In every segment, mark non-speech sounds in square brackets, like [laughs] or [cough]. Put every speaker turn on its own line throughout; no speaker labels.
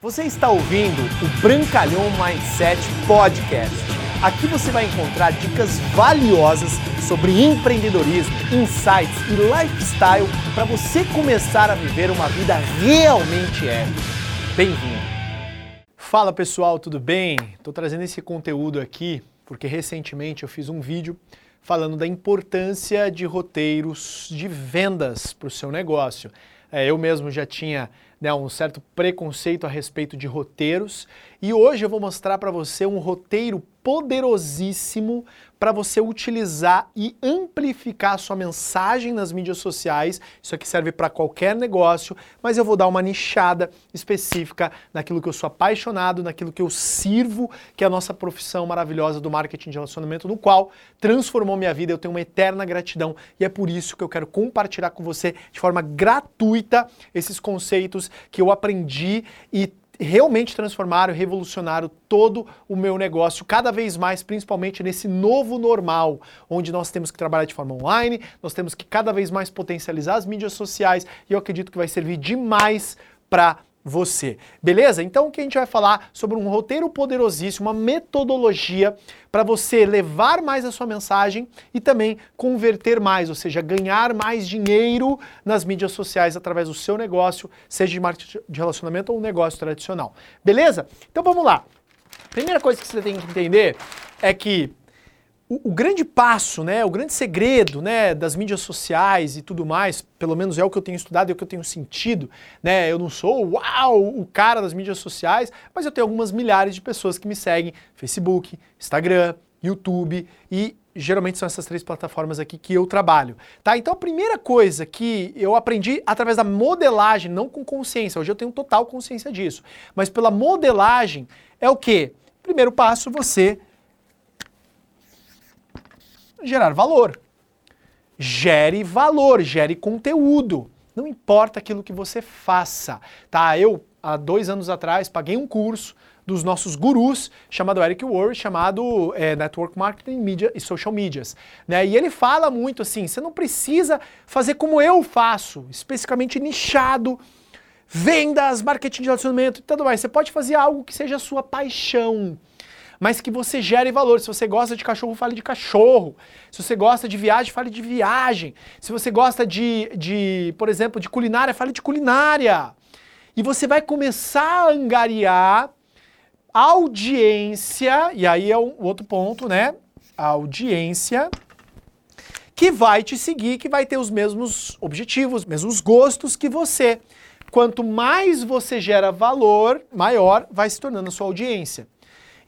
Você está ouvindo o Brancalhão Mindset Podcast. Aqui você vai encontrar dicas valiosas sobre empreendedorismo, insights e lifestyle para você começar a viver uma vida realmente épica. Bem-vindo! Fala pessoal, tudo bem? Estou trazendo esse conteúdo aqui porque recentemente eu fiz um vídeo falando da importância de roteiros de vendas para o seu negócio. É, eu mesmo já tinha né, um certo preconceito a respeito de roteiros e hoje eu vou mostrar para você um roteiro poderosíssimo para você utilizar e amplificar a sua mensagem nas mídias sociais. Isso aqui serve para qualquer negócio, mas eu vou dar uma nichada específica naquilo que eu sou apaixonado, naquilo que eu sirvo, que é a nossa profissão maravilhosa do marketing de relacionamento, no qual transformou minha vida. Eu tenho uma eterna gratidão e é por isso que eu quero compartilhar com você de forma gratuita esses conceitos que eu aprendi e realmente transformaram, revolucionaram todo o meu negócio, cada vez mais, principalmente nesse novo normal, onde nós temos que trabalhar de forma online, nós temos que cada vez mais potencializar as mídias sociais e eu acredito que vai servir demais para você. Beleza? Então o que a gente vai falar sobre um roteiro poderosíssimo, uma metodologia para você levar mais a sua mensagem e também converter mais, ou seja, ganhar mais dinheiro nas mídias sociais através do seu negócio, seja de marketing de relacionamento ou um negócio tradicional. Beleza? Então vamos lá. Primeira coisa que você tem que entender é que o, grande passo, né, o grande segredo né, das mídias sociais e tudo mais, pelo menos é o que eu tenho estudado, é o que eu tenho sentido, né? Eu não sou uau, o cara das mídias sociais, mas eu tenho algumas milhares de pessoas que me seguem, Facebook, Instagram, YouTube e geralmente são essas três plataformas aqui que eu trabalho, tá? Então a primeira coisa que eu aprendi através da modelagem, não com consciência, hoje eu tenho total consciência disso, mas pela modelagem é o que? Primeiro passo, você gerar valor. Gere valor, gere conteúdo. Não importa aquilo que você faça, tá? Eu, há dois anos atrás, paguei um curso dos nossos gurus, chamado Eric Worre, chamado é, Network Marketing Media e Social Medias. Né? E ele fala muito assim, você não precisa fazer como eu faço, especificamente nichado, vendas, marketing de relacionamento e tudo mais. Você pode fazer algo que seja a sua paixão mas que você gere valor. Se você gosta de cachorro, fale de cachorro. Se você gosta de viagem, fale de viagem. Se você gosta de, de por exemplo, de culinária, fale de culinária. E você vai começar a angariar audiência, e aí é o outro ponto, né? A audiência que vai te seguir, que vai ter os mesmos objetivos, mesmos gostos que você. Quanto mais você gera valor, maior vai se tornando a sua audiência.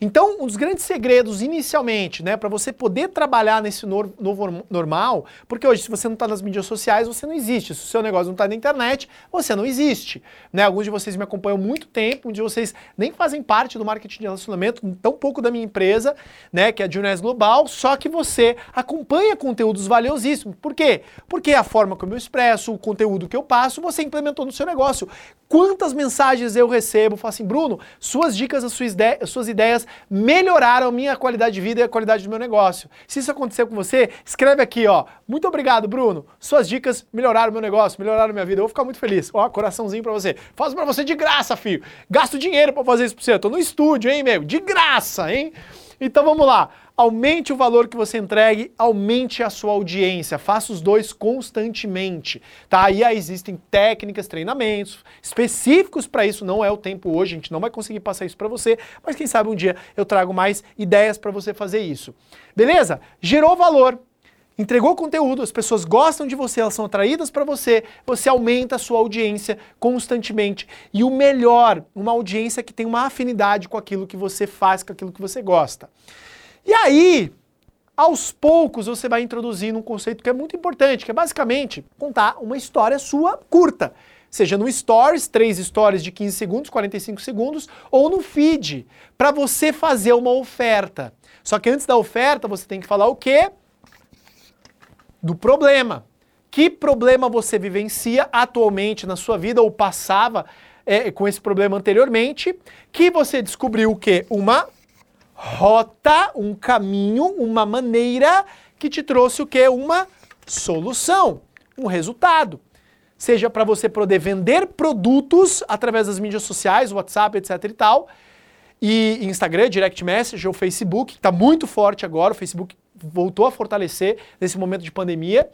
Então, um dos grandes segredos inicialmente, né, para você poder trabalhar nesse novo normal, porque hoje se você não está nas mídias sociais, você não existe. Se o seu negócio não está na internet, você não existe. Né? Alguns de vocês me acompanham há muito tempo, muitos de vocês nem fazem parte do marketing de relacionamento, tão pouco da minha empresa, né, que é a Junés Global, só que você acompanha conteúdos valiosíssimos. Por quê? Porque a forma como eu expresso, o conteúdo que eu passo, você implementou no seu negócio. Quantas mensagens eu recebo, falo assim, Bruno, suas dicas, as suas, ideias, as suas ideias melhoraram minha qualidade de vida e a qualidade do meu negócio. Se isso aconteceu com você, escreve aqui, ó. Muito obrigado, Bruno. Suas dicas melhoraram meu negócio, melhoraram minha vida. Eu vou ficar muito feliz. Ó, coraçãozinho pra você. Faço pra você de graça, filho. Gasto dinheiro pra fazer isso pra você. Eu tô no estúdio, hein, meu? De graça, hein? Então vamos lá. Aumente o valor que você entregue, aumente a sua audiência, faça os dois constantemente, tá? E aí existem técnicas, treinamentos específicos para isso, não é o tempo hoje, a gente não vai conseguir passar isso para você, mas quem sabe um dia eu trago mais ideias para você fazer isso. Beleza? Gerou valor, entregou conteúdo, as pessoas gostam de você, elas são atraídas para você, você aumenta a sua audiência constantemente. E o melhor, uma audiência que tem uma afinidade com aquilo que você faz, com aquilo que você gosta. E aí, aos poucos, você vai introduzindo um conceito que é muito importante, que é basicamente contar uma história sua curta. Seja no Stories, três stories de 15 segundos, 45 segundos, ou no feed, para você fazer uma oferta. Só que antes da oferta, você tem que falar o quê? Do problema. Que problema você vivencia atualmente na sua vida ou passava é, com esse problema anteriormente, que você descobriu o quê? Uma rota, um caminho, uma maneira que te trouxe o que? Uma solução, um resultado. seja para você poder vender produtos através das mídias sociais, WhatsApp, etc e tal, e Instagram, Direct Message ou Facebook, que está muito forte agora, o Facebook voltou a fortalecer nesse momento de pandemia,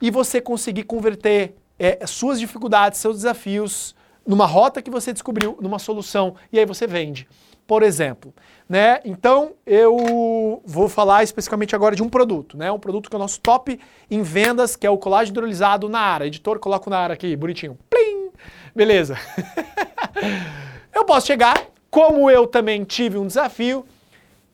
e você conseguir converter é, suas dificuldades, seus desafios, numa rota que você descobriu, numa solução, e aí você vende. Por exemplo, né? Então eu vou falar especificamente agora de um produto, né? Um produto que é o nosso top em vendas, que é o colágeno hidrolisado na área. Editor, coloca na área aqui, bonitinho. Plim! Beleza. [laughs] eu posso chegar, como eu também tive um desafio,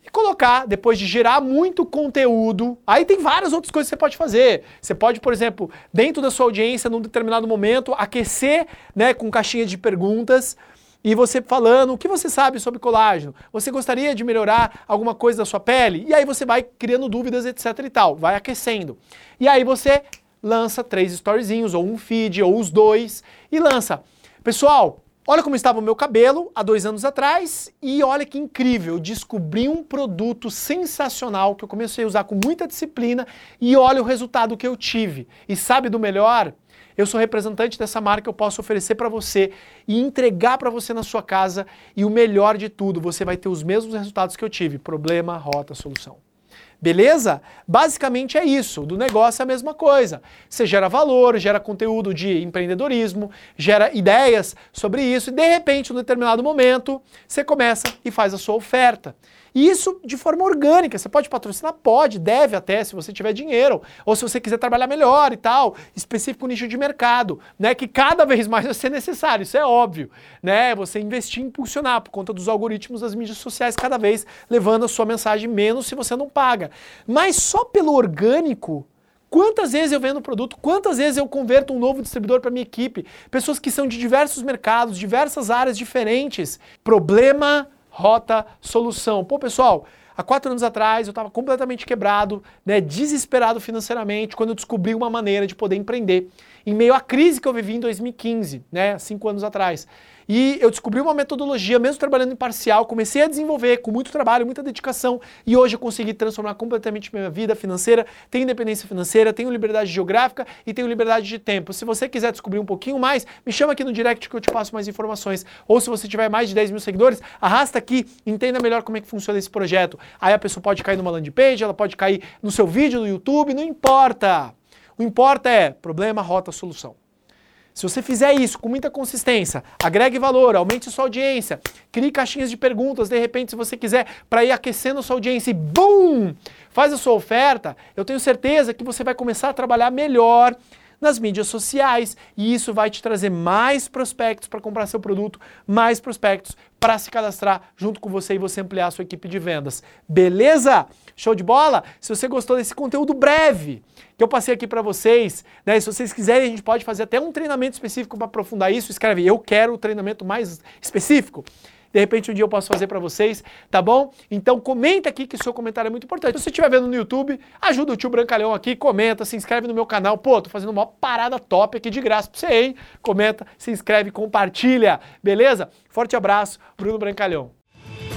e colocar, depois de gerar muito conteúdo, aí tem várias outras coisas que você pode fazer. Você pode, por exemplo, dentro da sua audiência, num determinado momento, aquecer né, com caixinha de perguntas e você falando o que você sabe sobre colágeno. Você gostaria de melhorar alguma coisa da sua pele? E aí você vai criando dúvidas, etc e tal, vai aquecendo. E aí você lança três storyzinhos, ou um feed, ou os dois, e lança. Pessoal, Olha como estava o meu cabelo há dois anos atrás e olha que incrível, descobri um produto sensacional que eu comecei a usar com muita disciplina e olha o resultado que eu tive. E sabe do melhor? Eu sou representante dessa marca, eu posso oferecer para você e entregar para você na sua casa e o melhor de tudo, você vai ter os mesmos resultados que eu tive. Problema, rota, solução. Beleza? Basicamente é isso. Do negócio é a mesma coisa. Você gera valor, gera conteúdo de empreendedorismo, gera ideias sobre isso e de repente, em um determinado momento, você começa e faz a sua oferta. E isso de forma orgânica. Você pode patrocinar? Pode, deve até, se você tiver dinheiro. Ou se você quiser trabalhar melhor e tal, específico nicho de mercado, né? Que cada vez mais vai ser necessário, isso é óbvio. Né? Você investir em impulsionar por conta dos algoritmos das mídias sociais, cada vez levando a sua mensagem menos se você não paga. Mas só pelo orgânico, Quantas vezes eu vendo produto, quantas vezes eu converto um novo distribuidor para minha equipe, pessoas que são de diversos mercados, diversas áreas diferentes. Problema rota, solução. Pô, pessoal, há quatro anos atrás eu estava completamente quebrado, né, desesperado financeiramente, quando eu descobri uma maneira de poder empreender. Em meio à crise que eu vivi em 2015, né, cinco anos atrás. E eu descobri uma metodologia, mesmo trabalhando em parcial, comecei a desenvolver com muito trabalho, muita dedicação, e hoje eu consegui transformar completamente minha vida financeira. Tenho independência financeira, tenho liberdade geográfica e tenho liberdade de tempo. Se você quiser descobrir um pouquinho mais, me chama aqui no direct que eu te passo mais informações. Ou se você tiver mais de 10 mil seguidores, arrasta aqui, entenda melhor como é que funciona esse projeto. Aí a pessoa pode cair numa landing page, ela pode cair no seu vídeo no YouTube, não importa. O importa é problema, rota, solução. Se você fizer isso com muita consistência, agregue valor, aumente sua audiência, crie caixinhas de perguntas, de repente, se você quiser, para ir aquecendo sua audiência e BUM! Faz a sua oferta, eu tenho certeza que você vai começar a trabalhar melhor nas mídias sociais e isso vai te trazer mais prospectos para comprar seu produto, mais prospectos para se cadastrar junto com você e você ampliar a sua equipe de vendas. Beleza? Show de bola? Se você gostou desse conteúdo breve que eu passei aqui para vocês, né? Se vocês quiserem, a gente pode fazer até um treinamento específico para aprofundar isso. Escreve, eu quero o treinamento mais específico de repente um dia eu posso fazer para vocês, tá bom? Então comenta aqui que o seu comentário é muito importante. Se você estiver vendo no YouTube, ajuda o tio Brancalhão aqui, comenta, se inscreve no meu canal. Pô, tô fazendo uma parada top aqui de graça pra você, hein? Comenta, se inscreve, compartilha, beleza? Forte abraço, Bruno Brancalhão.